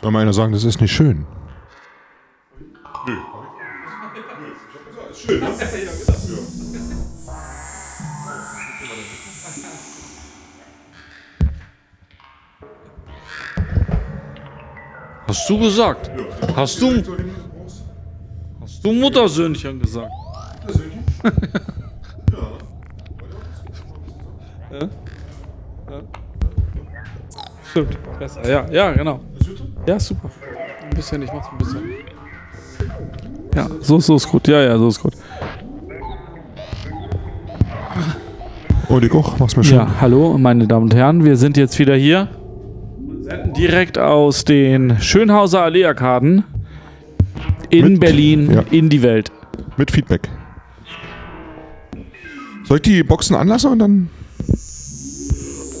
Soll mal einer sagen, das ist nicht schön? Hast du gesagt? Hast du, hast du Muttersöhnchen gesagt? ja? Ja. Stimmt. Besser. Ja, ja, genau. Ja, super. Ein bisschen, ich mach's ein bisschen. Ja, so, so ist gut. Ja, ja, so ist gut. Oh, die Koch, mach's mir schön. Ja, hallo, meine Damen und Herren. Wir sind jetzt wieder hier senden direkt aus den Schönhauser Allee-Arkaden in Mit- Berlin ja. in die Welt. Mit Feedback. Soll ich die Boxen anlassen und dann.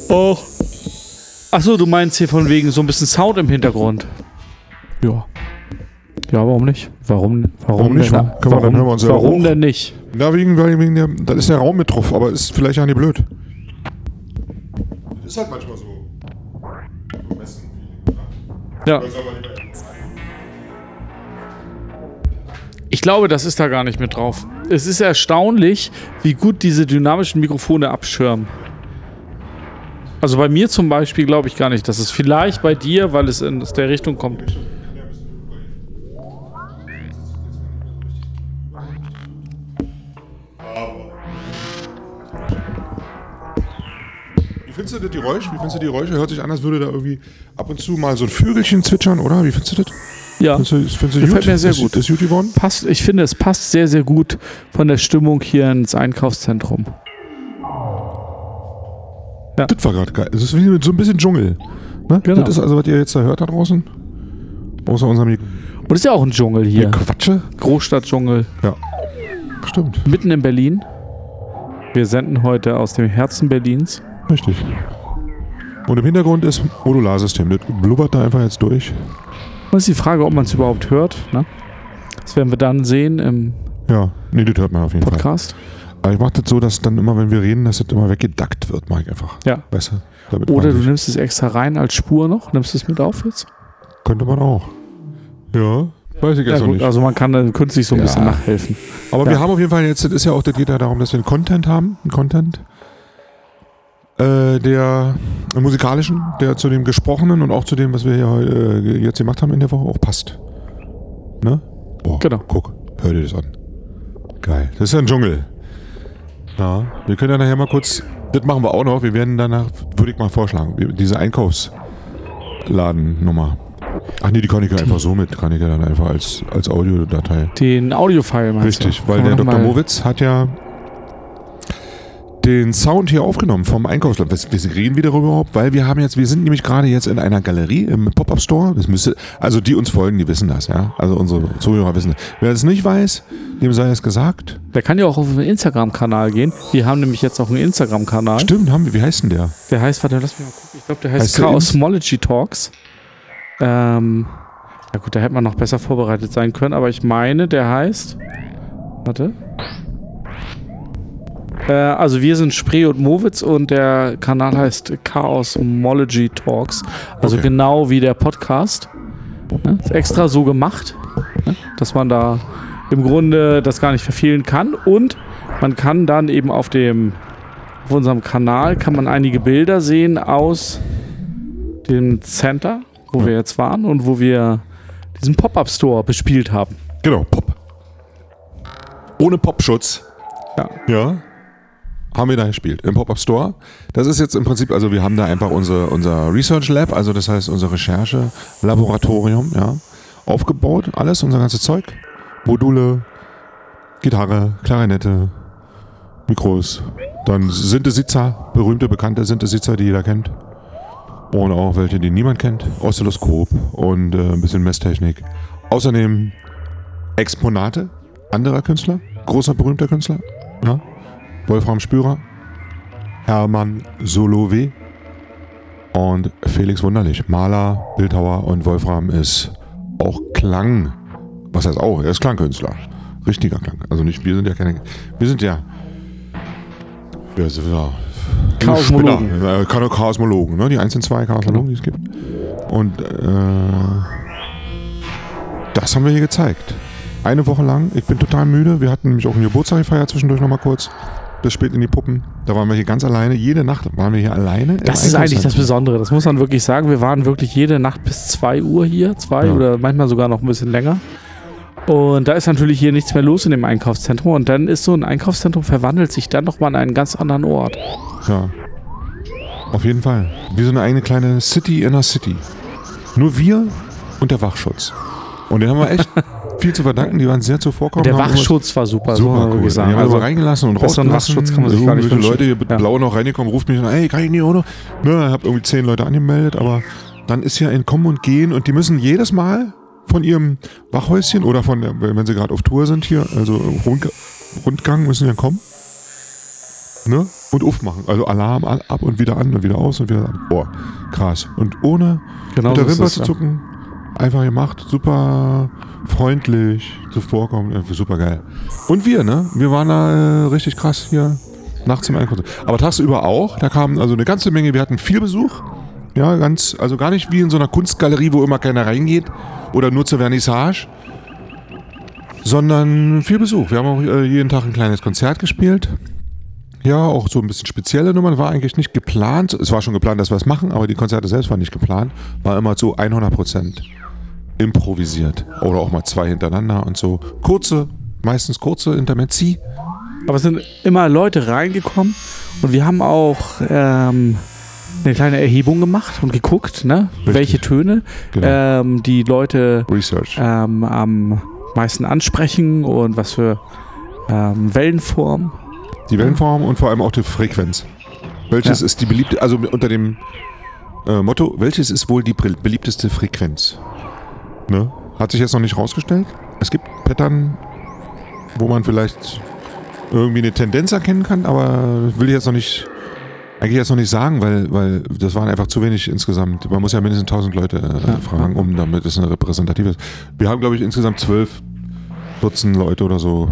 Oh. Achso, du meinst hier von wegen so ein bisschen Sound im Hintergrund. Ja. Ja, warum nicht? Warum, warum, Warum nicht? Denn, Können wir- dann warum, hören wir uns ja warum denn nicht? Ja, wegen, wegen der. Da ist der Raum mit drauf, aber ist vielleicht ja nicht blöd. Das ist halt manchmal so. Ja. Ich glaube, das ist da gar nicht mit drauf. Es ist erstaunlich, wie gut diese dynamischen Mikrofone abschirmen. Also bei mir zum Beispiel glaube ich gar nicht, dass es vielleicht bei dir, weil es in aus der Richtung kommt. Findest du das Geräusch? Wie findest du die Geräusche? Hört sich an, als würde da irgendwie ab und zu mal so ein Vögelchen zwitschern, oder? Wie findest du das? Ja, Findest du, findest du Gefällt gut? mir sehr ist, gut. Ist gut geworden? passt, ich finde, es passt sehr, sehr gut von der Stimmung hier ins Einkaufszentrum. Das war gerade geil. Es ist wie so ein bisschen Dschungel. Ne? Genau. Das ist also, was ihr jetzt da hört da draußen. Außer unserem Und es ist ja auch ein Dschungel hier. Quatsche. Großstadtdschungel. Ja. Stimmt. Mitten in Berlin. Wir senden heute aus dem Herzen Berlins. Richtig. Und im Hintergrund ist Modularsystem. Das blubbert da einfach jetzt durch. Und ist die Frage, ob man es überhaupt hört. Ne? Das werden wir dann sehen im Ja, nee, das hört man auf jeden Fall. Podcast. Aber ich mache das so, dass dann immer, wenn wir reden, dass das immer weggedackt wird, mag ich einfach. Ja. Weißt du? Oder du nimmst es extra rein als Spur noch. Nimmst es mit auf jetzt? Könnte man auch. Ja, weiß ich Ja, jetzt noch gut, nicht. also man kann dann künstlich so ein Ja. bisschen nachhelfen. Aber ja. wir haben auf jeden Fall jetzt, das ist ja auch, das geht ja darum, dass wir einen Content haben. Einen Content. Äh, der musikalischen, der zu dem gesprochenen und auch zu dem, was wir hier äh, jetzt gemacht haben in der Woche, auch passt. Ne? Boah, Genau. guck, hör dir das an. Geil. Das ist ja ein Dschungel. Ja, wir können ja nachher mal kurz, das machen wir auch noch, wir werden danach, würde ich mal vorschlagen, diese Einkaufsladennummer. Ach nee, die kann ich ja einfach so mit, kann ich ja dann einfach als, als Audiodatei. Den Audiofile meinst Richtig, du? weil der Dr. Mowitz hat ja den Sound hier aufgenommen vom Einkaufsland. Wir reden wieder darüber überhaupt, weil wir haben jetzt, wir sind nämlich gerade jetzt in einer Galerie im Pop-Up Store. Das müsste, also die uns folgen, die wissen das, ja. Also unsere Zuhörer wissen das. Wer es nicht weiß, dem sei es gesagt. Der kann ja auch auf den Instagram-Kanal gehen. Wir haben nämlich jetzt auch einen Instagram-Kanal. Stimmt, haben wir. Wie heißt denn der? Der heißt, warte, lass mich mal gucken. Ich glaube, der heißt, Heißt Chaosmology Talks. Ähm, ja gut, da hätte man noch besser vorbereitet sein können, aber ich meine, der heißt. Warte. Äh, also wir sind Spree und Mowitz und der Kanal heißt Chaosmology Talks. Also Okay. genau wie der Podcast. Ne? Ist extra so gemacht, ne? dass man da im Grunde das gar nicht verfehlen kann. Und man kann dann eben auf dem auf unserem Kanal kann man einige Bilder sehen aus dem Center, wo wir jetzt waren und wo wir diesen Pop-Up-Store bespielt haben. Genau, Pop. Ohne Popschutz. Ja. Ja. Haben wir da gespielt im Pop-Up Store. Das ist jetzt im Prinzip, also wir haben da einfach unser, unser Research Lab, also das heißt unser Recherche-Laboratorium, ja, aufgebaut. Alles, unser ganzes Zeug. Module, Gitarre, Klarinette, Mikros, dann Synthesizer, berühmte, bekannte Synthesizer, die jeder kennt. Und auch welche, die niemand kennt. Oszilloskop und äh, ein bisschen Messtechnik. Außerdem Exponate anderer Künstler, großer berühmter Künstler. Ja. Wolfram Spürer. Hermann Solowe und Felix Wunderlich, Maler, Bildhauer und Wolfram ist auch Klang. Was heißt auch? Er ist Klangkünstler. Richtiger Klang. Also nicht, wir sind ja keine. Wir sind ja. Wir sind ja. Chaosmologen. Spinner, äh, Chaos- Chaosmologen, ne? Die einzelnen zwei Chaosmologen, die es gibt. Und äh, das haben wir hier gezeigt. Eine Woche lang. Ich bin total müde. Wir hatten nämlich auch einen Geburtstag gefeiert zwischendurch nochmal kurz. Bis spät in die Puppen. Da waren wir hier ganz alleine. Jede Nacht waren wir hier alleine. Das ist eigentlich das. Besondere. Das muss man wirklich sagen. Wir waren wirklich jede Nacht bis 2 Uhr hier. Zwei Ja. oder manchmal sogar noch ein bisschen länger. Und da ist natürlich hier nichts mehr los in dem Einkaufszentrum. Und dann ist so ein Einkaufszentrum verwandelt sich dann nochmal an einen ganz anderen Ort. Ja. Auf jeden Fall. Wie so eine eigene kleine City in a City. Nur wir und der Wachschutz. Und den haben wir echt viel zu verdanken. Die waren sehr zuvorkommend. Der Wachschutz war super, so Super man cool. wirklich Die sagen. haben also Also, reingelassen und rausgelassen. Wachschutz kann man sich gar nicht wünschen. Leute hier mit Ja. blau noch reingekommen, ruft mich an, hey, kann ich nicht auch noch? Ne, hab irgendwie zehn Leute angemeldet, aber dann ist ja ein Kommen und Gehen und die müssen jedes Mal von ihrem Wachhäuschen oder von, wenn sie gerade auf Tour sind hier, also Rund, Rundgang müssen ja kommen. Ne? Und aufmachen. Also Alarm ab und wieder an und wieder aus und wieder an. Boah, krass. Und ohne genau mit der so Wimper zu ja. Einfach gemacht, super freundlich, zuvorkommen, äh, super geil. Und wir, ne? Wir waren da äh, richtig krass hier nachts im Einkaufen. Aber tagsüber auch, da kamen also eine ganze Menge, wir hatten viel Besuch. Ja, ganz, also gar nicht wie in so einer Kunstgalerie, wo immer keiner reingeht oder nur zur Vernissage, sondern viel Besuch. Wir haben auch äh, jeden Tag ein kleines Konzert gespielt. Ja, auch so ein bisschen spezielle Nummern. War eigentlich nicht geplant. Es war schon geplant, dass wir es machen, aber die Konzerte selbst waren nicht geplant. War immer so 100 Prozent improvisiert. Oder auch mal zwei hintereinander und so. Kurze, meistens kurze Intermezzi. Aber es sind immer Leute reingekommen und wir haben auch ähm, eine kleine Erhebung gemacht und geguckt, ne, Richtig. welche Töne Genau. ähm, die Leute ähm, am meisten ansprechen und was für ähm, Wellenform. Die Wellenform und vor allem auch die Frequenz. Welches Ja. ist die beliebte, also unter dem äh, Motto, welches ist wohl die bel- beliebteste Frequenz? Ne? Hat sich jetzt noch nicht rausgestellt. Es gibt Pattern, wo man vielleicht irgendwie eine Tendenz erkennen kann, aber will ich jetzt noch nicht, eigentlich jetzt noch nicht sagen, weil, weil das waren einfach zu wenig insgesamt. Man muss ja mindestens 1000 Leute äh, Ja. fragen, um damit es eine repräsentative ist. Wir haben, glaube ich, insgesamt 12 Dutzend Leute oder so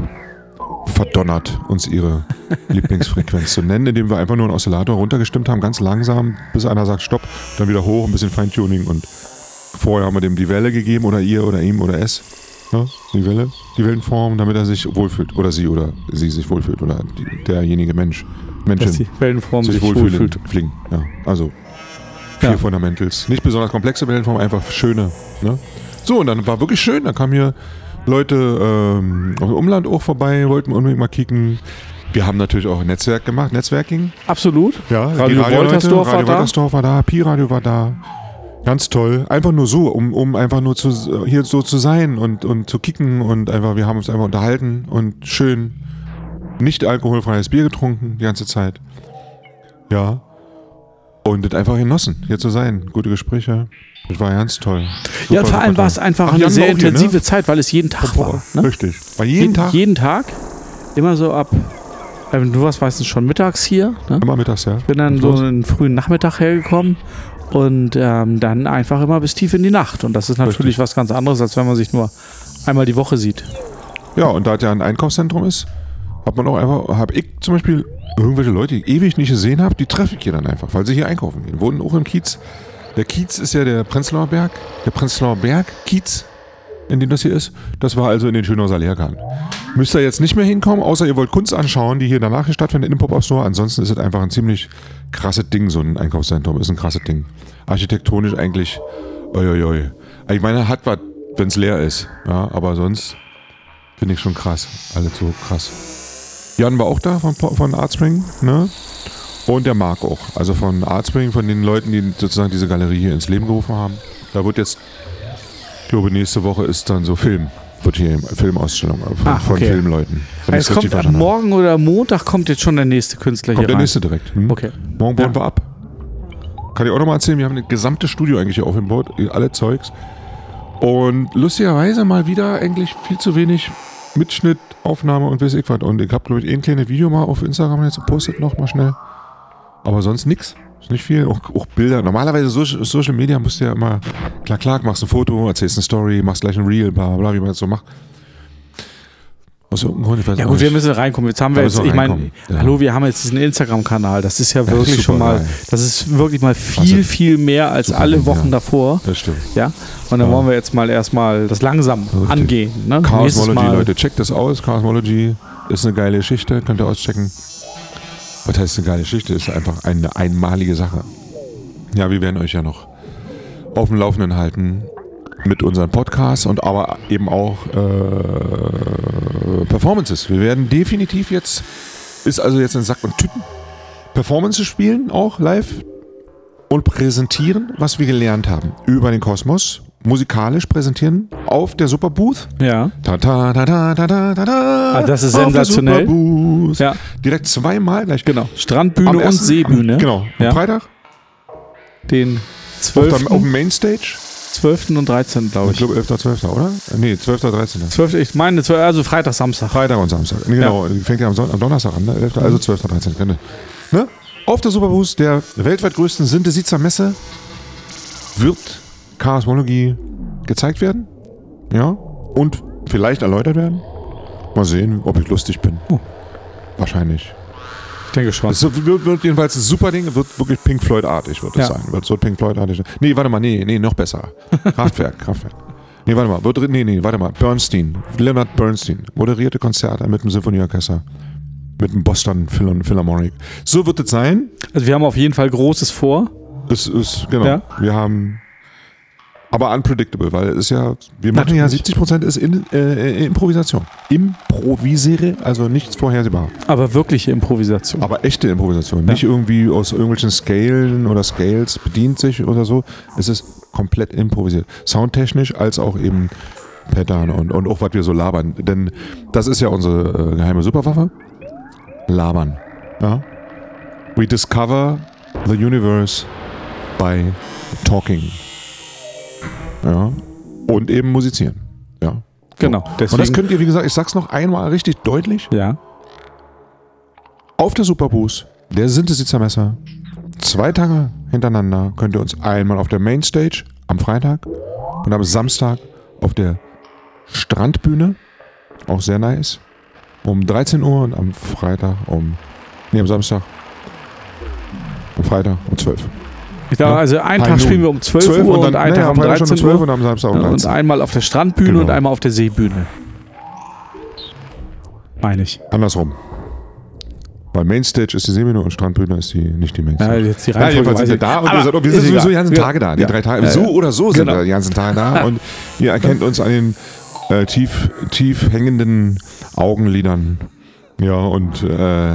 verdonnert, uns ihre Lieblingsfrequenz zu nennen, indem wir einfach nur einen Oszillator runtergestimmt haben, ganz langsam, bis einer sagt Stopp, dann wieder hoch, ein bisschen Feintuning und vorher haben wir dem die Welle gegeben oder ihr oder ihm oder es. Ne? Die Welle, die Wellenform, damit er sich wohlfühlt oder sie oder sie sich wohlfühlt oder die, derjenige Mensch, Dass Menschen die Wellenform sich, sich, wohlfühlen. wohlfühlt. Fliegen. Ja, also vier Ja. Fundamentals. Nicht besonders komplexe Wellenformen, einfach schöne. Ne? So, und dann war wirklich schön. Da kamen hier Leute ähm, aus dem Umland auch vorbei, wollten unbedingt mal kicken. Wir haben natürlich auch ein Netzwerk gemacht, Netzwerking. Absolut. Ja, Radio Radioleute, Woltersdorf war Radio da. Woltersdorf war da, Pi-Radio war da. Ganz toll. Einfach nur so, um, um einfach nur zu, hier so zu sein und, und zu kicken und einfach, wir haben uns einfach unterhalten und schön nicht alkoholfreies Bier getrunken die ganze Zeit. Ja. Und das einfach genossen, hier zu sein. Gute Gespräche. Das war ganz toll. Ja, und Super, vor allem super war es einfach Ach, eine sehr hier, intensive ne? Zeit, weil es jeden Tag war. Ne? Richtig. War jeden Tag. Jeden Tag. Immer so ab. ähm, Du warst meistens schon mittags hier. Ne? Immer mittags, ja. bin dann so einen frühen Nachmittag hergekommen und ähm, dann einfach immer bis tief in die Nacht. Und das ist natürlich Richtig. was ganz anderes, als wenn man sich nur einmal die Woche sieht. Ja, und da es ja ein Einkaufszentrum ist, hat man auch einfach, habe ich zum Beispiel irgendwelche Leute, die ich ewig nicht gesehen habe, die treffe ich hier dann einfach, weil sie hier einkaufen gehen. Wohnen auch im Kiez. Der Kiez ist ja der Prenzlauer Berg, der Prenzlauer Berg Kiez, in dem das hier ist. Das war also in den Schönhauser Lehrgarten. Müsst ihr jetzt nicht mehr hinkommen, außer ihr wollt Kunst anschauen, die hier danach stattfindet in dem Pop-Up Store. Ansonsten ist es einfach ein ziemlich krasses Ding, so ein Einkaufszentrum. Ist ein krasses Ding. Architektonisch eigentlich, oi. Ich meine, hat was, wenn es leer ist. Ja, aber sonst Finde ich schon krass. Alles so krass. Jan war auch da von, von Artspring, ne? Und der Marc auch. Also von Artspring, von den Leuten, die sozusagen diese Galerie hier ins Leben gerufen haben. Da wird jetzt, ich glaube, nächste Woche ist dann so Film. Wird hier Filmausstellung von, Ah, von okay. Filmleuten. Wenn Es kommt am. Morgen oder Montag kommt jetzt schon der nächste Künstler Kommt hier der rein. nächste direkt. Hm? Okay. Morgen bauen Ja. wir ab. Kann ich auch nochmal erzählen, wir haben ein gesamtes Studio eigentlich hier aufgebaut, alle Zeugs. Und lustigerweise mal wieder eigentlich viel zu wenig Mitschnitt, Aufnahme und weiß ich was. Und ich habe, glaube ich, ein kleines Video mal auf Instagram jetzt gepostet, noch mal schnell. Aber sonst nix. Ist nicht viel. Auch, auch Bilder. Normalerweise so, Social Media musst du ja immer, klar, klar, machst ein Foto, erzählst eine Story, machst gleich ein Reel, bla, bla, wie man das so macht. Aus irgendeinem Grund, ich weiß Ja gut, wir müssen reinkommen. Jetzt haben wir Da jetzt, ich meine, ja. hallo, wir haben jetzt diesen Instagram-Kanal. Das ist ja ist wirklich schon mal, geil. das ist wirklich mal viel, Also, viel mehr als super alle Wochen ja. davor. Das stimmt. Ja. Und dann Ja. wollen wir jetzt mal erstmal das langsam Richtig. angehen. Ne? Chaosmology, Mal- Leute, checkt das aus. Chaosmology ist eine geile Geschichte, könnt ihr auschecken. Was heißt eine geile Geschichte? Ist einfach eine einmalige Sache. Ja, wir werden euch ja noch auf dem Laufenden halten mit unseren Podcasts und aber eben auch äh, Performances. Wir werden definitiv jetzt, ist also jetzt in Sack und Tüten, Performances spielen, auch live und präsentieren, was wir gelernt haben über den Kosmos. Musikalisch präsentieren auf der Superbooth. Ja. Ta ta ta ta ta ta ta. Ah, das ist Auf der sensationell. Superbooth. Ja. Direkt zweimal gleich. Genau. Strandbühne Am und ersten- Seebühne. Am, genau. Am Ja. Freitag Den auf, 12. der, auf dem Mainstage. 12. und 13. glaube Ich ich. glaube 11. 12. oder? Nee, 12. 13. 12. Ich meine, 12, also Freitag, Samstag. Freitag und Samstag. Nee, Genau, fängt ja am, Son am Donnerstag an, ne? 11. Also 12. 13. Ne? Ne? Auf der Superbooth der weltweit größten Synthesizer-Messe wird Chaosmologie gezeigt werden. Ja. Und vielleicht erläutert werden. Mal sehen, ob ich lustig bin. Oh. Wahrscheinlich. Ich denke schon. Es wird, wird jedenfalls ein super Ding, wird wirklich Pink Floyd-artig, wird es Ja. sein. Wird so Pink Floyd-artig. Nee, warte mal, nee, nee, noch besser. Kraftwerk, Kraftwerk. Nee, warte mal, wird, nee, nee, warte mal. Bernstein, Leonard Bernstein, moderierte Konzerte mit dem Symphonieorchester, mit dem Boston Phil Philharmonic. So wird es sein. Also wir haben auf jeden Fall Großes vor. Es ist, genau, Ja. wir haben, aber unpredictable, weil es ist ja, wir machen ja Natürlich. 70% ist in, äh, Improvisation. Improvisiere, also nichts vorhersehbar. Aber wirkliche Improvisation. Aber echte Improvisation. Ja. Nicht irgendwie aus irgendwelchen Scalen oder Scales bedient sich oder so. Es ist komplett improvisiert. Soundtechnisch als auch eben Pattern und, und auch was wir so labern. Denn das ist ja unsere äh, geheime Superwaffe. Labern. Ja? We discover the universe by talking. Ja. Und eben musizieren. Ja. genau. Und das Deswegen, könnt ihr, wie gesagt, ich sag's noch einmal richtig deutlich ja. auf der Superbooth, der Synthesizermesser, zwei Tage hintereinander könnt ihr uns einmal auf der Mainstage am Freitag und am Samstag auf der Strandbühne, auch sehr nice, um 13 Uhr und am Freitag um, nee, am Samstag, am Freitag um 12 Ich glaube, Ja. also einen Tag spielen wir um 12, Uhr und und, dann, einen naja, Tag am um Freitag schon 13 um 12 Uhr. und am Samstag um Ja, und 13 einmal auf der Strandbühne Genau. und einmal auf der Seebühne. Meine ich. Andersrum. Weil Mainstage ist die Seebühne und Strandbühne ist die, nicht die Mainstage. Ja, jetzt die Ja, Reihenfolge jedenfalls weiß sind wir da und wir sind, wir sind sowieso die ganzen Ja. Tage da. Die Ja. drei Tage. Ja, So ja. oder so sind Genau. wir die ganzen Tage da. Und ihr erkennt uns an den äh, tief, tief hängenden Augenlidern. Ja, und äh,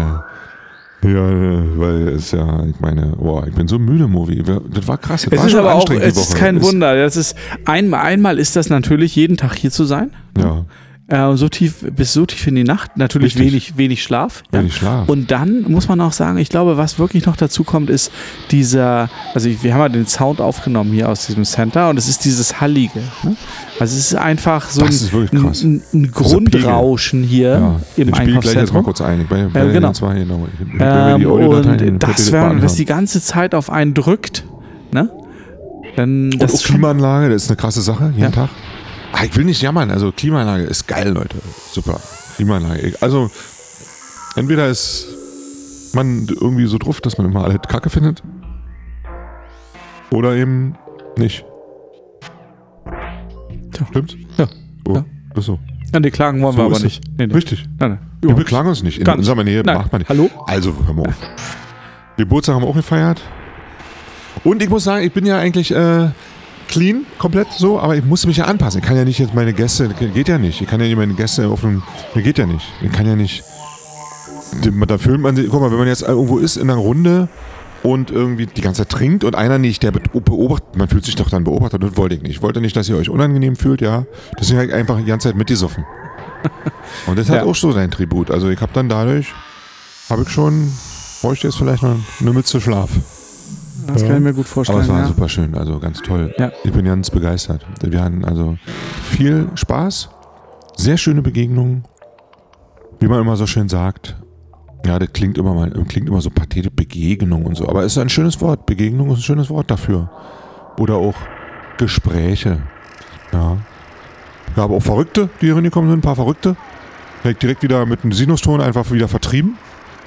ja, weil es ja, ich meine, boah, ich bin so müde, Movie. Das war krass. Das Es war ist aber auch, es ist kein Wunder. Das ist einmal, einmal ist das natürlich jeden Tag hier zu sein. Ja, Äh, so tief, bis so tief in die Nacht. Natürlich Richtig. wenig, wenig Schlaf. ja. wenig Schlaf. Und dann muss man auch sagen, ich glaube, was wirklich noch dazu kommt, ist dieser, also wir haben ja den Sound aufgenommen hier aus diesem Center und es ist dieses Hallige. Ne? Also es ist einfach so Das ein, ein, ein Grundrauschen hier ja, im mal Einkaufszentrum. kurz ein. Bin, Ja, bin genau. ich, ich, ähm, und das, wenn das anhören. die ganze Zeit auf einen drückt, ne? Dann Und das Klimaanlage, das ist eine krasse Sache, jeden Ja. Tag. Ah, ich will nicht jammern, also Klimaanlage ist geil, Leute. Super. Klimaanlage. Also, entweder ist man irgendwie so drauf, dass man immer alle Kacke findet. Oder eben nicht. Tja. Stimmt? Ja. Oh, Ja. Ist so. an die Klagen wollen So wir aber nicht. Nee, nee. Richtig. Nein, nein. Wir überhaupt beklagen uns nicht. In Gar unserer Nähe Nein. macht man nicht. Hallo? Also, hör mal auf. Geburtstag haben wir auch gefeiert. Und ich muss sagen, ich bin ja eigentlich äh, clean, komplett so, aber ich muss mich ja anpassen. Ich kann ja nicht jetzt meine Gäste, geht ja nicht. Ich kann ja nicht meine Gäste auf dem, mir geht ja nicht. Ich kann ja nicht, da fühlt man sich, guck mal, wenn man jetzt irgendwo ist in einer Runde und irgendwie die ganze Zeit trinkt und einer nicht, der be- beobachtet, man fühlt sich doch dann beobachtet, das wollte ich nicht. Ich wollte nicht, dass ihr euch unangenehm fühlt, ja. Deswegen habe ich einfach die ganze Zeit mitgesoffen. Und das hat Ja. auch so sein Tribut. Also ich habe dann dadurch, habe ich schon, bräuchte jetzt vielleicht noch eine Mütze Schlaf. Das kann ich mir gut vorstellen. Aber es war ja. super schön, also ganz toll. Ja. Ich bin ganz begeistert. Wir hatten also viel Spaß, sehr schöne Begegnungen, wie man immer so schön sagt. Ja, das klingt immer mal, klingt immer so pathetisch, Begegnung und so. Aber es ist ein schönes Wort. Begegnung ist ein schönes Wort dafür. Oder auch Gespräche. Ja. Aber auch Verrückte, die hier reingekommen sind, ein paar Verrückte. Direkt, direkt wieder mit einem Sinuston einfach wieder vertrieben.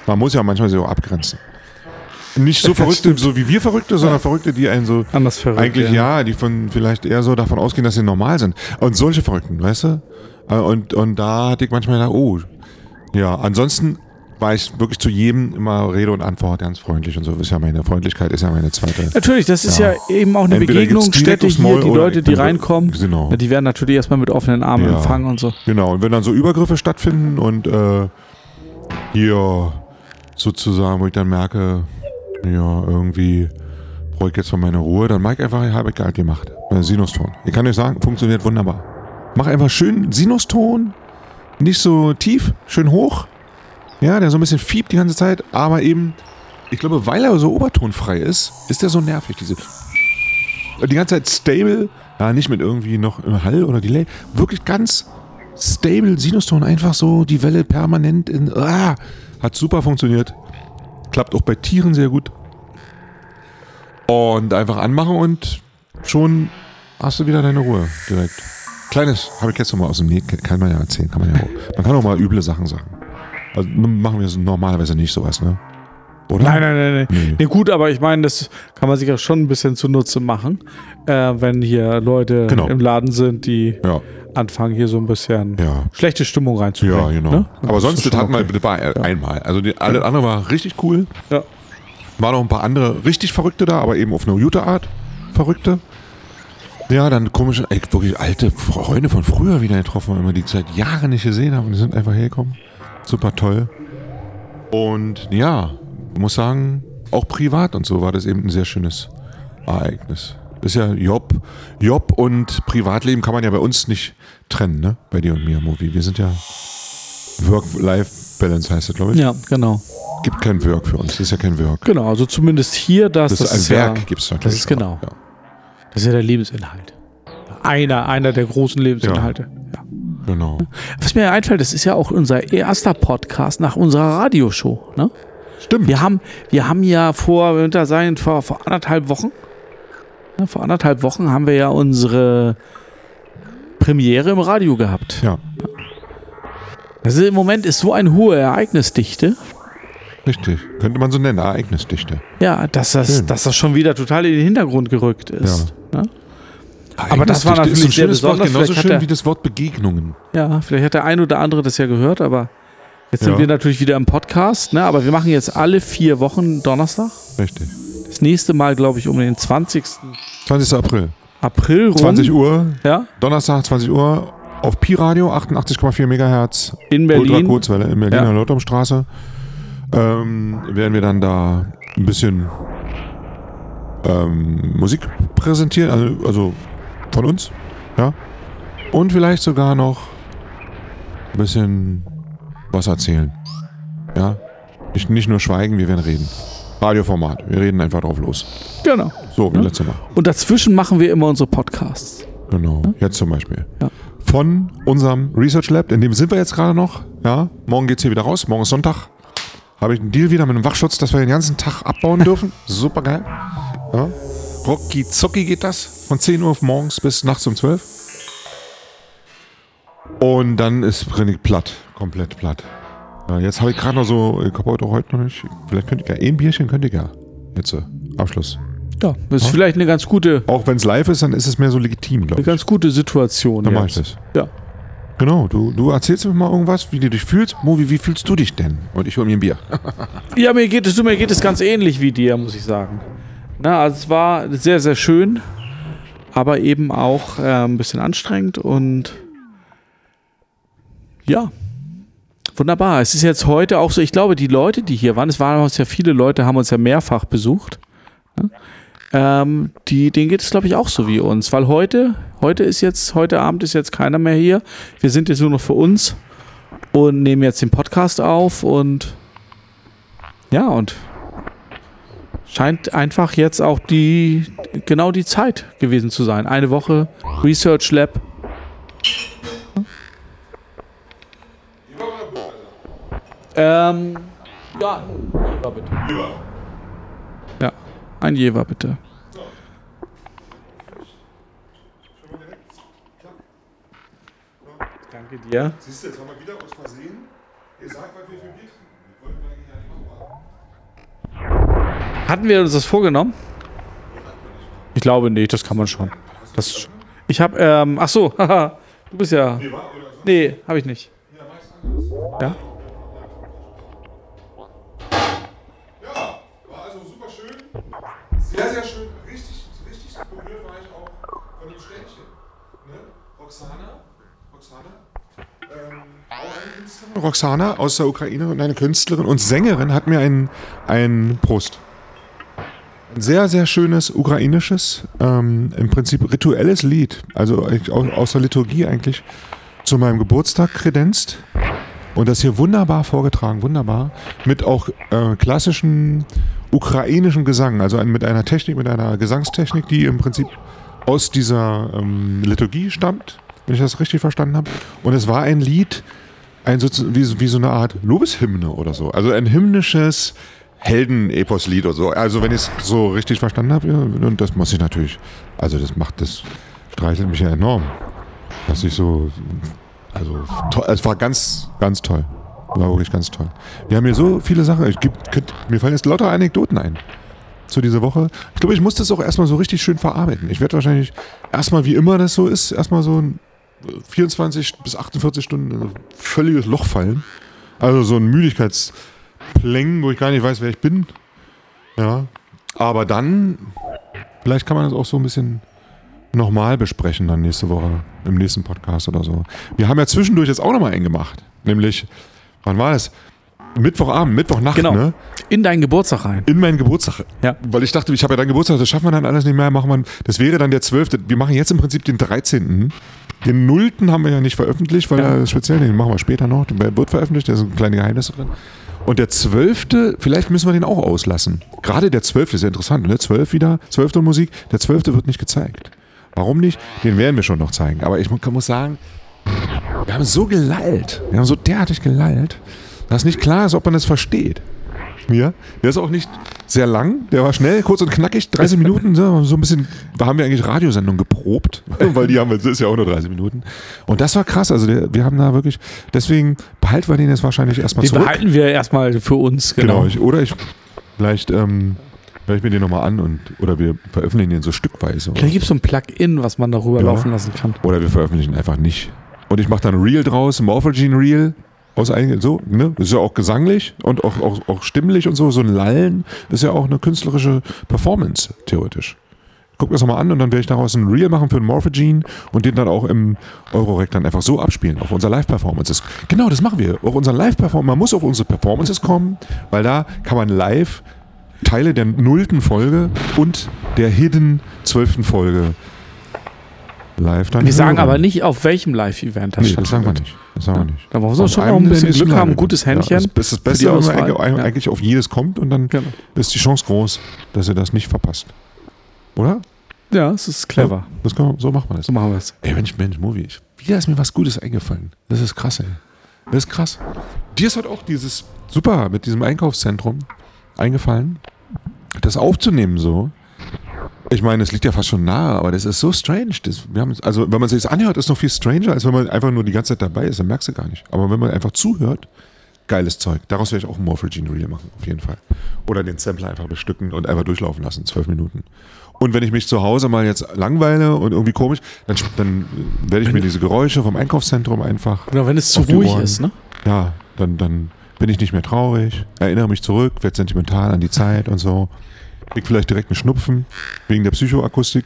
Man muss ja manchmal so abgrenzen. Nicht so Verrückte, so wie wir Verrückte, sondern Verrückte, die einen so Anders verrückt. eigentlich ja, die von vielleicht eher so davon ausgehen, dass sie normal sind. Und solche Verrückten, weißt du? Äh, Und, und da hatte ich manchmal gedacht, oh, ja, ansonsten war ich wirklich zu jedem immer Rede und Antwort ganz freundlich und so. Ist ja meine Freundlichkeit ist ja meine zweite. Natürlich, das ist Ja. ja, eben auch eine Entweder Begegnungsstätte hier. Die Leute, die reinkommen, Genau. ja, die werden natürlich erstmal mit offenen Armen Ja. empfangen und so. Genau, und wenn dann so Übergriffe stattfinden und äh, hier sozusagen, wo ich dann merke, ja, irgendwie brauche ich jetzt mal meine Ruhe, dann mach ich einfach, ich halt gemacht. Äh, Sinuston. Ich kann euch sagen, funktioniert wunderbar. Mach einfach schön Sinuston, nicht so tief, schön hoch. Ja, der so ein bisschen fiebt die ganze Zeit, aber eben, ich glaube, weil er so obertonfrei ist, ist der so nervig. Diese die ganze Zeit stable, ja, nicht mit irgendwie noch im Hall oder Delay, wirklich ganz stable Sinuston, einfach so die Welle permanent in, ah, hat super funktioniert. Klappt auch bei Tieren sehr gut. Und einfach anmachen und schon hast du wieder deine Ruhe direkt. Kleines, habe ich jetzt noch mal aus dem Näh, kann man ja erzählen, kann man ja auch. Man kann auch mal üble Sachen sagen. Also machen wir so normalerweise nicht sowas, ne? Oder? Nein, nein, nein, nein. Nee. Nee, gut, aber ich meine, das kann man sich ja schon ein bisschen zunutze machen, äh, wenn hier Leute Genau. im Laden sind, die Ja, anfangen, hier so ein bisschen ja. schlechte Stimmung reinzubringen. Ja, genau. Ne? Aber sonst, das hatten wir okay. bitte bei einmal. Also die, alles andere war richtig cool. Ja. Waren noch ein paar andere richtig Verrückte da, aber eben auf eine gute Art Verrückte. Ja, dann komische, ey, wirklich alte Freunde von früher wieder getroffen, immer die ich seit Jahren nicht gesehen haben. Und die sind einfach hergekommen. Super toll. Und ja, muss sagen, auch privat und so war das eben ein sehr schönes Ereignis. Ist ja Job, Job und Privatleben kann man ja bei uns nicht trennen, ne? Bei dir und mir, Movi. Wir sind ja Work-Life-Balance heißt das, glaube ich. Ja, genau. Gibt kein Work für uns. Das ist ja kein Work. Genau, also zumindest hier, das, Das, ist ein Werk, ja, gibt es natürlich. Das ist genau. auch, Ja. Das ist ja der Lebensinhalt. Einer, einer der großen Lebensinhalte. Ja. Genau. Was mir einfällt, das ist ja auch unser erster Podcast nach unserer Radioshow. Ne? Stimmt. Wir haben, wir haben ja vor, sein, vor, vor anderthalb Wochen, ne, vor anderthalb Wochen haben wir ja unsere Premiere im Radio gehabt. Ja, Das ist, Im Moment ist so eine hohe Ereignisdichte, richtig. Könnte man so nennen, Ereignisdichte. ja, dass das, Schön. dass das schon wieder total in den Hintergrund gerückt ist. Ne? Aber das war Ereignisdichte ist natürlich ein sehr schönes Wort, besonders. genauso Vielleicht hat schön er- wie das Wort Begegnungen. Ja, vielleicht hat der ein oder andere das ja gehört, aber jetzt sind Ja. wir natürlich wieder im Podcast, ne? Aber wir machen jetzt alle vier Wochen Donnerstag. Richtig. Das nächste Mal, glaube ich, um den 20. 20. April. April rum. 20 Uhr, Ja, Donnerstag, 20 Uhr auf Pi Radio, 88,4 Megahertz, in Ultra Berlin. Kurzwelle in Berliner Ja. Lottomstraße. Ähm, werden wir dann da ein bisschen ähm, Musik präsentieren, also, also von uns, ja. Und vielleicht sogar noch ein bisschen was erzählen, ja. Nicht, nicht nur schweigen, wir werden reden. Radioformat, wir reden einfach drauf los. Genau. So, wie Ja. letztes Mal. Und dazwischen machen wir immer unsere Podcasts. Genau, jetzt zum Beispiel. Ja. Von unserem Research Lab, in dem sind wir jetzt gerade noch. Ja, morgen geht's hier wieder raus, morgen ist Sonntag. Habe ich einen Deal wieder mit einem Wachschutz, dass wir den ganzen Tag abbauen dürfen. Super geil. Ja. Rocky Zocki geht das. Von 10 Uhr morgens bis nachts um 12. Und dann ist Brennig platt. Komplett platt. Ja, jetzt habe ich gerade noch so, ich habe heute heute noch nicht, vielleicht könnte ich ja, ein Bierchen könnte ich ja. Jetzt, äh, Abschluss. Ja, das ist Ja. vielleicht eine ganz gute, Auch wenn es live ist, dann ist es mehr so legitim, glaube eine ich. ganz gute Situation. Dann mach ich das. Ja. Genau, du, du erzählst mir mal irgendwas, wie du dich fühlst. Movi, wie fühlst du dich denn? Und ich hol mir ein Bier. Ja, mir geht es, du, mir geht es ganz ähnlich wie dir, muss ich sagen. Na, also es war sehr, sehr schön, aber eben auch äh, ein bisschen anstrengend und ja, wunderbar. Es ist jetzt heute auch so, ich glaube, die Leute, die hier waren, es waren uns ja viele Leute, haben uns ja mehrfach besucht. Ne? Ähm, die, denen geht es, glaube ich, auch so wie uns, weil heute, heute ist jetzt, heute Abend ist jetzt keiner mehr hier. Wir sind jetzt nur noch für uns und nehmen jetzt den Podcast auf und ja, und scheint einfach jetzt auch die, genau die Zeit gewesen zu sein. Eine Woche Research Lab. Ähm, Ja, Jever bitte. Ja, ein Jever bitte. Danke dir. Siehst du, jetzt haben wir wieder aus Versehen gesagt, was wir für Bier trinken. Das wollten wir eigentlich ja nicht machen. Hatten wir uns das vorgenommen? Ich glaube nicht, das kann man schon. Das, ich habe, ähm, ach so, haha, du bist ja. Nee, war, oder so? Nee, habe ich nicht. Ja, meist anders. Ja? Ja, Roxana aus der Ukraine und eine Künstlerin und Sängerin hat mir ein, ein Prost. Ein sehr, sehr schönes ukrainisches, ähm, im Prinzip rituelles Lied, also aus, der Liturgie eigentlich, zu meinem Geburtstag kredenzt. Und das hier wunderbar vorgetragen, wunderbar. Mit auch äh, klassischen ukrainischen Gesang, also mit einer Technik, mit einer Gesangstechnik, die im Prinzip aus dieser ähm, Liturgie stammt, wenn ich das richtig verstanden habe. Und es war ein Lied, ein wie, wie so eine Art Lobeshymne oder so. Also ein hymnisches Helden-Epos-Lied oder so. Also wenn ich es so richtig verstanden habe, und das muss ich natürlich, also das macht, das streichelt mich ja enorm. Dass ich so, also es war ganz, ganz toll. War wirklich ganz toll. Wir haben hier so viele Sachen, ich könnt, mir fallen jetzt lauter Anekdoten ein zu dieser Woche. Ich glaube, ich muss das auch erstmal so richtig schön verarbeiten. Ich werde wahrscheinlich erstmal, wie immer das so ist, erstmal so ein 24 bis 48 Stunden in ein völliges Loch fallen. Also so ein Müdigkeitsplängen, wo ich gar nicht weiß, wer ich bin. Ja. Aber dann, vielleicht kann man das auch so ein bisschen nochmal besprechen dann nächste Woche im nächsten Podcast oder so. Wir haben ja zwischendurch jetzt auch nochmal einen gemacht. Nämlich, wann war das? Mittwochabend, Mittwochnacht, Genau. ne? In deinen Geburtstag rein. In meinen Geburtstag. Ja. Weil ich dachte, ich habe ja deinen Geburtstag, das schaffen wir dann alles nicht mehr. Machen wir, das wäre dann der 12. Wir machen jetzt im Prinzip den 13. Den 0. haben wir ja nicht veröffentlicht, weil Ja. er speziell, den machen wir später noch. Der wird veröffentlicht, da sind kleine Geheimnisse drin. Und der 12., vielleicht müssen wir den auch auslassen. Gerade der 12. ist ja interessant, ne? 12 wieder, 12. Musik. Der 12. wird nicht gezeigt. Warum nicht? Den werden wir schon noch zeigen. Aber ich mu- muss sagen, wir haben so gelallt. Wir haben so derartig gelallt, dass nicht klar ist, ob man das versteht. Ja, der ist auch nicht sehr lang, der war schnell, kurz und knackig, 30 Minuten, so ein bisschen, da haben wir eigentlich Radiosendungen geprobt, weil die haben, das ist ja auch nur 30 Minuten. Und das war krass, also der, wir haben da wirklich, deswegen behalten wir den jetzt wahrscheinlich erstmal Den zurück. behalten wir erstmal für uns, Genau, genau. ich, oder ich, vielleicht, ähm, ich mir den nochmal an und, oder wir veröffentlichen den so stückweise. Vielleicht gibt es so ein Plugin, was man darüber Ja. laufen lassen kann. Oder wir veröffentlichen einfach nicht. Und ich mache dann ein Reel draus, Morphogene Reel. Aus einigen, so, ne? Das ist ja auch gesanglich und auch, auch, auch stimmlich und so. So ein Lallen ist ja auch eine künstlerische Performance, theoretisch. Guck das nochmal an und dann werde ich daraus ein Reel machen für ein Morphogene und den dann auch im Eurorec dann einfach so abspielen, auf unsere Live-Performances. Genau, das machen wir. Auf unseren Live-Performances. Man muss auf unsere Performances kommen, weil da kann man live Teile der nullten Folge und der hidden zwölften Folge live dann Wir sagen hören. aber nicht, auf welchem Live-Event das Nee, das sagen wir stattfindet. nicht. Das sagen wir nicht. Da brauchen wir schon noch ein bisschen Glück haben, ein gutes Händchen. Ja, das ist das Beste, wenn man eigentlich, Ja. auf jedes kommt und dann Genau. ist die Chance groß, dass ihr das nicht verpasst. Oder? Ja, es ist clever. Kann, man- so macht man das. So machen wir es. Ey, Mensch, Mensch, Movie. ich- Wieder ist mir was Gutes eingefallen. Das ist krass, ey. Das ist krass. Dir ist halt auch dieses, super, mit diesem Einkaufszentrum eingefallen, das aufzunehmen so. Ich meine, es liegt ja fast schon nahe, aber das ist so strange. Das, haben, also, wenn man sich das anhört, ist es noch viel stranger, als wenn man einfach nur die ganze Zeit dabei ist. Dann merkst du gar nicht. Aber wenn man einfach zuhört, geiles Zeug. Daraus werde ich auch ein Morphogene Reel machen, auf jeden Fall. Oder den Sampler einfach bestücken und einfach durchlaufen lassen, zwölf Minuten. Und wenn ich mich zu Hause mal jetzt langweile und irgendwie komisch, dann, dann werde ich mir diese Geräusche vom Einkaufszentrum einfach, Genau, wenn es zu ruhig Ohren. ist, ne? ja, dann, dann bin ich nicht mehr traurig, erinnere mich zurück, werde sentimental an die Zeit und so. Krieg vielleicht direkt einen Schnupfen wegen der Psychoakustik,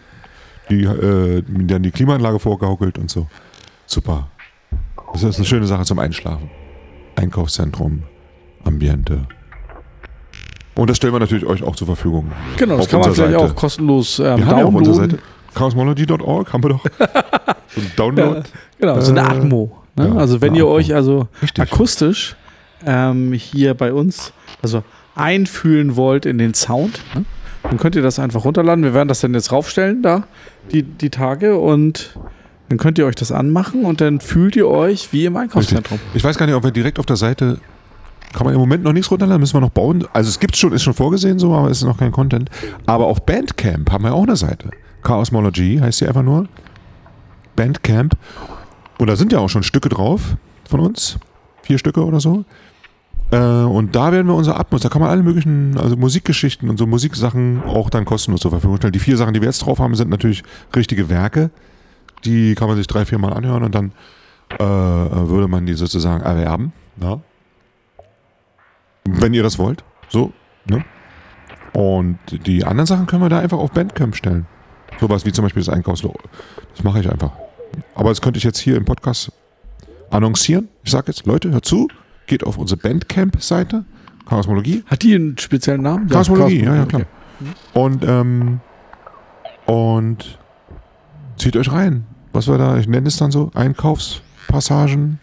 die äh, dann die Klimaanlage vorgaukelt und so. Super. Das ist eine schöne Sache zum Einschlafen. Einkaufszentrum, Ambiente. Und das stellen wir natürlich euch auch zur Verfügung. Genau, das kann man vielleicht Seite. auch kostenlos ähm, Wir haben ja auf unserer. Seite chaosmology.org haben wir doch so ein Download. Genau, so eine Äh, Atmo. Ne? ja, also wenn ihr Atmo. euch also Richtig. akustisch ähm, hier bei uns also einfühlen wollt in den Sound, ne? dann könnt ihr das einfach runterladen. Wir werden das dann jetzt raufstellen da, die, die Tage und dann könnt ihr euch das anmachen und dann fühlt ihr euch wie im Einkaufszentrum. Ich weiß gar nicht, ob wir direkt auf der Seite Kann man im Moment noch nichts runterladen, müssen wir noch bauen. Also es gibt schon, ist schon vorgesehen so, aber es ist noch kein Content. Aber auf Bandcamp haben wir auch eine Seite. Chaosmology heißt sie einfach nur. Bandcamp. Und da sind ja auch schon Stücke drauf von uns. Vier Stücke oder so. Äh, und da werden wir unser Atmos, da kann man alle möglichen, also Musikgeschichten und so Musiksachen auch dann kostenlos zur Verfügung stellen. Die vier Sachen, die wir jetzt drauf haben, sind natürlich richtige Werke. Die kann man sich drei, vier Mal anhören und dann äh, würde man die sozusagen erwerben. Ja. Wenn ihr das wollt. So. Ne? Und die anderen Sachen können wir da einfach auf Bandcamp stellen. Sowas wie zum Beispiel das Einkaufslogo. Das mache ich einfach. Aber das könnte ich jetzt hier im Podcast annoncieren. Ich sage jetzt, Leute, hört zu, geht auf unsere Bandcamp-Seite, Chaosmologie. Hat die einen speziellen Namen? Chaosmologie, ja, ja, klar. okay. Und, ähm, und zieht euch rein. Was wir da, ich nenne es dann so, Einkaufspassagen,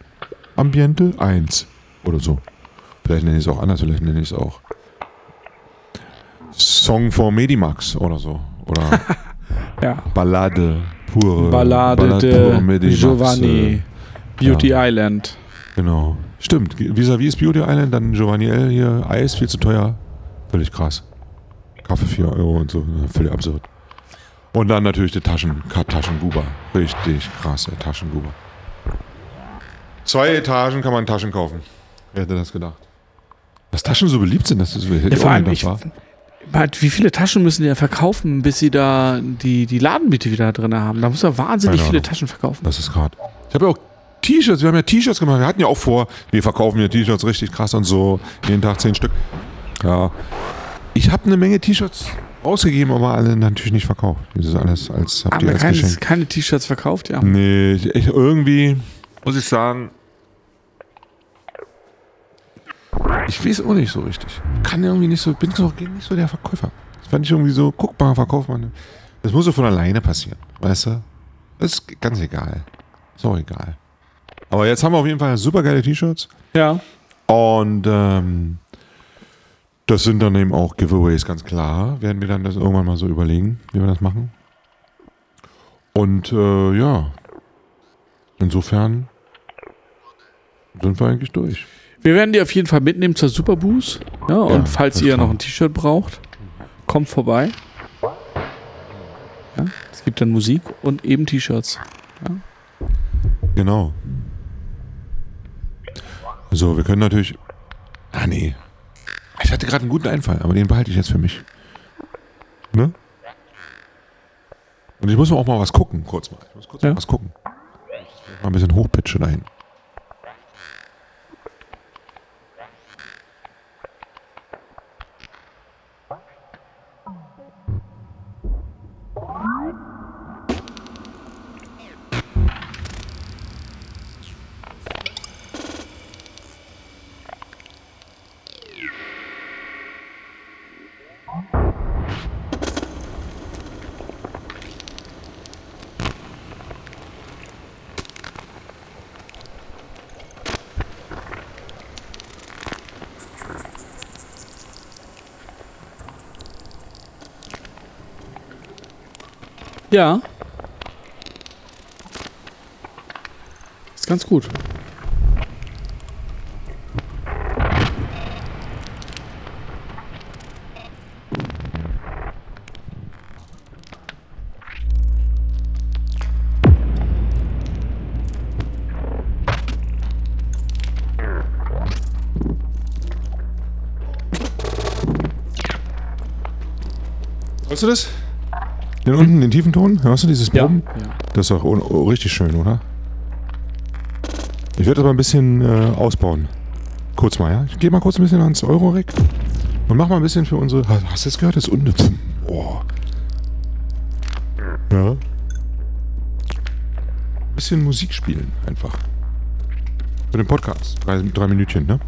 Ambiente 1 oder so. Vielleicht nenne ich es auch anders, vielleicht nenne ich es auch Song for Medimax oder so. Oder Ja. Ballade pure. Ballade pure de Medimax, Giovanni, äh, Beauty ja. Island. Genau. Stimmt. Vis-à-vis ist Beauty Island, dann Giovanni L. hier, Eis viel zu teuer. Völlig krass. Kaffee 4 Euro und so. ja, Völlig absurd. Und dann natürlich die Taschen, Taschenguber. Richtig krass, ey, Taschenguber. Zwei Etagen kann man Taschen kaufen. Wer hätte das gedacht? Dass Taschen so beliebt sind, das ist hätte Ja, vor allem, ich, wie viele Taschen müssen die ja verkaufen, bis sie da die, die Ladenmiete wieder drin haben? Da muss er wahnsinnig Keine viele Ahnung. Taschen verkaufen. Das ist gerade. Ich habe ja auch T-Shirts, wir haben ja T-Shirts gemacht. Wir hatten ja auch vor, wir verkaufen ja T-Shirts richtig krass und so. Jeden Tag zehn Stück. Ja. Ich habe eine Menge T-Shirts ausgegeben, aber alle natürlich nicht verkauft. Das ist alles als, habt ihr als keine, Geschenk. keine T-Shirts verkauft? Ja. Nee, ich, irgendwie muss ich sagen, ich weiß auch nicht so richtig. Kann irgendwie nicht so, bin so, nicht so der Verkäufer. Das fand ich irgendwie so, guck mal, verkauf mal. Das muss so von alleine passieren, weißt du? Das ist ganz egal. Ist auch egal. Aber jetzt haben wir auf jeden Fall super geile T-Shirts. ja. Und ähm, das sind dann eben auch Giveaways, ganz klar. Werden wir dann das irgendwann mal so überlegen, wie wir das machen. Und äh, ja, insofern sind wir eigentlich durch. Wir werden die auf jeden Fall mitnehmen zur Superboost. Ja, und Ja, falls ihr klar. noch ein T-Shirt braucht, kommt vorbei. Ja, es gibt dann Musik und eben T-Shirts. Genau. So, wir können natürlich. Ah, nee. Ich hatte gerade einen guten Einfall, aber den behalte ich jetzt für mich. Ne? Und ich muss auch mal was gucken, kurz mal. Ich muss kurz Ja. mal was gucken. Mal ein bisschen hochpitchen dahin. Ja. Ist ganz gut. Hörst du das? Den unten, den tiefen Ton? Hörst du dieses Brummen? ja. Das ist doch oh, richtig schön, oder? Ich werde das mal ein bisschen äh, ausbauen. Kurz mal, ja? Ich gehe mal kurz ein bisschen ans Eurorack und mach mal ein bisschen für unsere. Hast, du das gehört? Das ist unten. Boah. Ja. Bisschen Musik spielen, einfach. Für den Podcast. Drei, drei Minütchen, ne?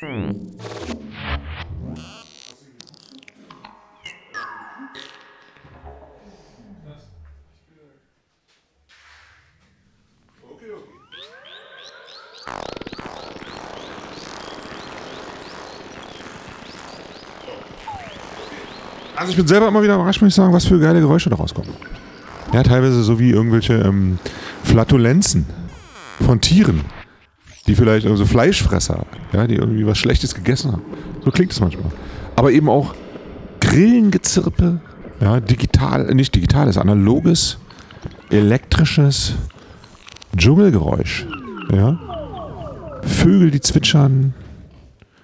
Also ich bin selber immer wieder überrascht, muss ich sagen, was für geile Geräusche da rauskommen. Ja, teilweise so wie irgendwelche ähm, Flatulenzen von Tieren, die vielleicht also Fleischfresser, ja, die irgendwie was Schlechtes gegessen haben. So klingt es manchmal. Aber eben auch Grillengezirpe, ja, digital, nicht digitales, analoges, elektrisches Dschungelgeräusch. Ja. Vögel, die zwitschern,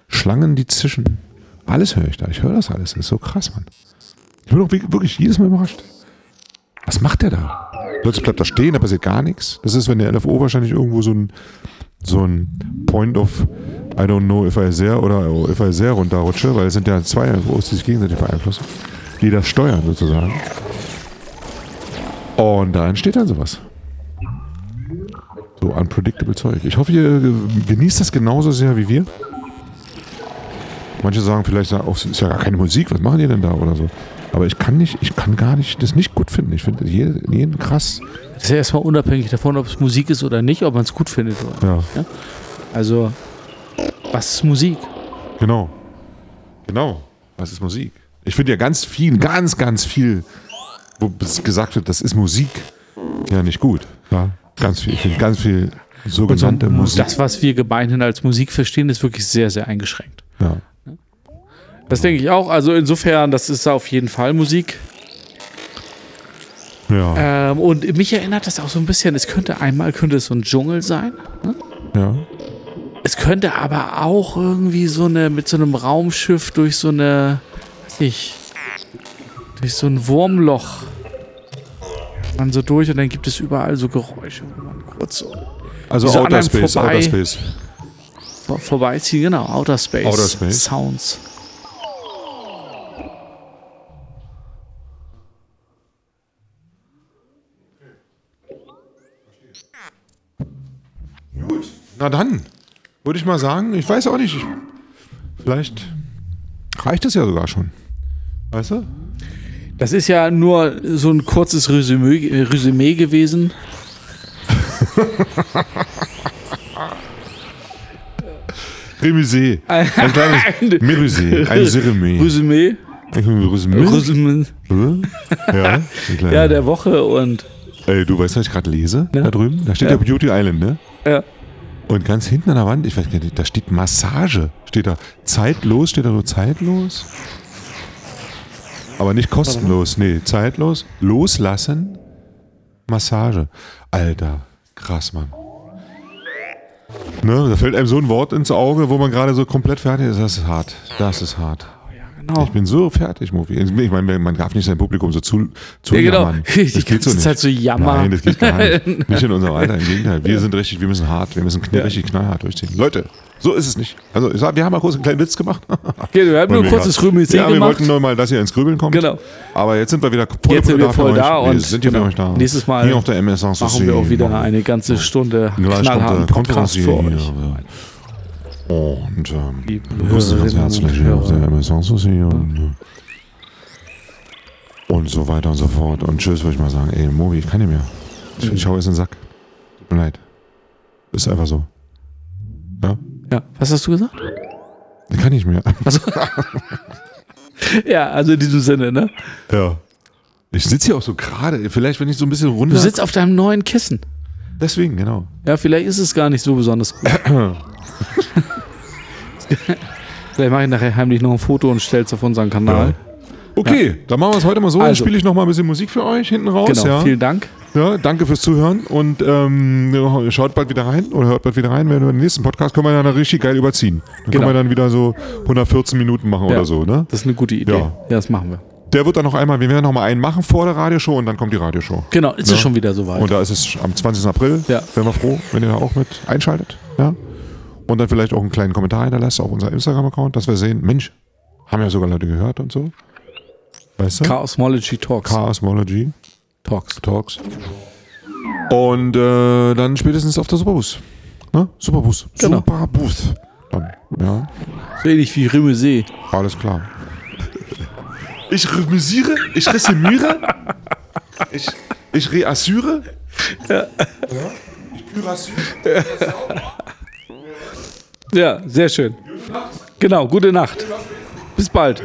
Schlangen, die zischen. Alles höre ich da. Ich höre das alles. Das ist so krass, Mann. Ich bin auch wirklich jedes Mal überrascht. Was macht der da? Plötzlich bleibt er stehen, da passiert gar nichts. Das ist, wenn der LFO wahrscheinlich irgendwo so ein, so ein Point of I don't know if I sehr oder if I sehr runterrutsche, weil es sind ja zwei LFOs, die sich gegenseitig beeinflussen, die das steuern sozusagen. Und da entsteht dann sowas. So unpredictable Zeug. Ich hoffe, ihr genießt das genauso sehr wie wir. Manche sagen vielleicht auch, es ist ja gar keine Musik, was machen die denn da oder so. Aber ich kann nicht, ich kann gar nicht, das nicht gut finden. Ich finde jeden, jeden krass. Das ist ja erstmal unabhängig davon, ob es Musik ist oder nicht, ob man es gut findet oder Ja. Ja? Also, was ist Musik? Genau. Genau. Was ist Musik? Ich finde ja ganz viel, ganz, ganz viel, wo gesagt wird, das ist Musik, ja nicht gut. Ja, ganz viel. Ich finde ganz viel sogenannte Musik. Das, was wir gemeinhin als Musik verstehen, ist wirklich sehr, sehr eingeschränkt. Ja. Das denke ich auch. Also insofern, das ist auf jeden Fall Musik. Ja. Ähm, und mich erinnert das auch so ein bisschen, es könnte einmal könnte es so ein Dschungel sein. ja. Es könnte aber auch irgendwie so eine, mit so einem Raumschiff durch so eine, weiß ich, durch so ein Wurmloch. Man so durch und dann gibt es überall so Geräusche, wo man kurz so Also Outer Space, vorbei. Outer Space. vor, vorbeiziehen. Genau, Outer Space. Outer Space. Sounds. Na dann, würde ich mal sagen, ich weiß auch nicht, ich, vielleicht reicht es ja sogar schon. Weißt du? Das ist ja nur so ein kurzes Resümee, Resümee gewesen. Remusé. Ein kleines Merusé. Ein. Resümee. Ein Resümee. Resümee. Ja, ein kleiner- Ja, der Woche und Ey, du weißt, was ich gerade lese? Ja. Da drüben? Da steht Ja. ja. Beauty Island, ne? Ja. Und ganz hinten an der Wand, ich weiß gar nicht, da steht Massage. Steht da zeitlos, steht da nur zeitlos? Aber nicht kostenlos, nee, zeitlos. Loslassen, Massage. Alter, krass, Mann. Ne? Da fällt einem so ein Wort ins Auge, wo man gerade so komplett fertig ist. Das ist hart. Das ist hart. Genau. Ich bin so fertig, Mofi. Ich meine, man darf nicht sein Publikum so zu, zu Ja, genau. jammern. Die Das geht so nicht. Zeit so jammern. Nein, das geht gar nicht. Nicht in unserem Alter, im Gegenteil. Wir sind richtig, wir müssen hart, wir müssen kn richtig knallhart durchziehen. Leute, so ist es nicht. Also, ich sag, wir haben mal kurz einen kleinen Witz gemacht. Okay, wir haben nur ein kurzes Rühmelsee Ja, wir gemacht. wollten nur mal, dass ihr ins Grübeln kommt. Genau. Aber jetzt sind wir wieder voll Jetzt sind wir voll da und wir sind hier genau. für euch da. Nächstes Mal Hier auf der MSN Machen wir auch wieder eine ganze Stunde knallharten Podcast für euch. Und ähm, Liebe begrüße ganz herzlich hier auf der Hörer. MSN und, äh, und so weiter und so fort. Und tschüss, würde ich mal sagen. Ey, Movi, ich kann nicht mehr. Ich, ich hau jetzt in den Sack. Tut mir leid. Ist einfach so. Ja? Ja, was hast du gesagt? Ich kann nicht mehr. Ja, also in diesem Sinne, ne? Ja. Ich sitze hier auch so gerade. Vielleicht, wenn ich so ein bisschen runter. Du sitzt auf deinem neuen Kissen. Deswegen, genau. Ja, vielleicht ist es gar nicht so besonders gut. vielleicht mache ich nachher heimlich noch ein Foto und stell's auf unseren Kanal. Okay, dann machen wir es heute mal so. Dann Also. spiele ich noch mal ein bisschen Musik für euch hinten raus. Genau, ja. vielen Dank. Ja, danke fürs Zuhören und ähm, schaut bald wieder rein oder hört bald wieder rein. Wenn wir den nächsten Podcast können wir dann richtig geil überziehen. Dann Genau. können wir dann wieder so 114 Minuten machen Ja. oder so. Ne? Das ist eine gute Idee. Ja. Ja, das machen wir. Der wird dann noch einmal, wir werden noch mal einen machen vor der Radioshow und dann kommt die Radioshow. Genau, ist Ja. es schon wieder soweit. Und da ist es am 20. April. Ja. Wären wir froh, wenn ihr da auch mit einschaltet. Ja. Und dann vielleicht auch einen kleinen Kommentar hinterlasst auf unser Instagram-Account, dass wir sehen, Mensch, haben ja sogar Leute gehört und so. Weißt du? Chaosmology Talks. Chaosmology. Talks. Talks. Und äh, dann spätestens auf der Superbus. Ne? Superbus. Genau. Superbus. Dann, ja, So ähnlich wie Rümelsee. alles klar. Ich remisiere, ich resümiere, ich, ich reassure. Ja. Ich kürassure. Ja, sehr schön. Genau, gute Nacht. Bis bald.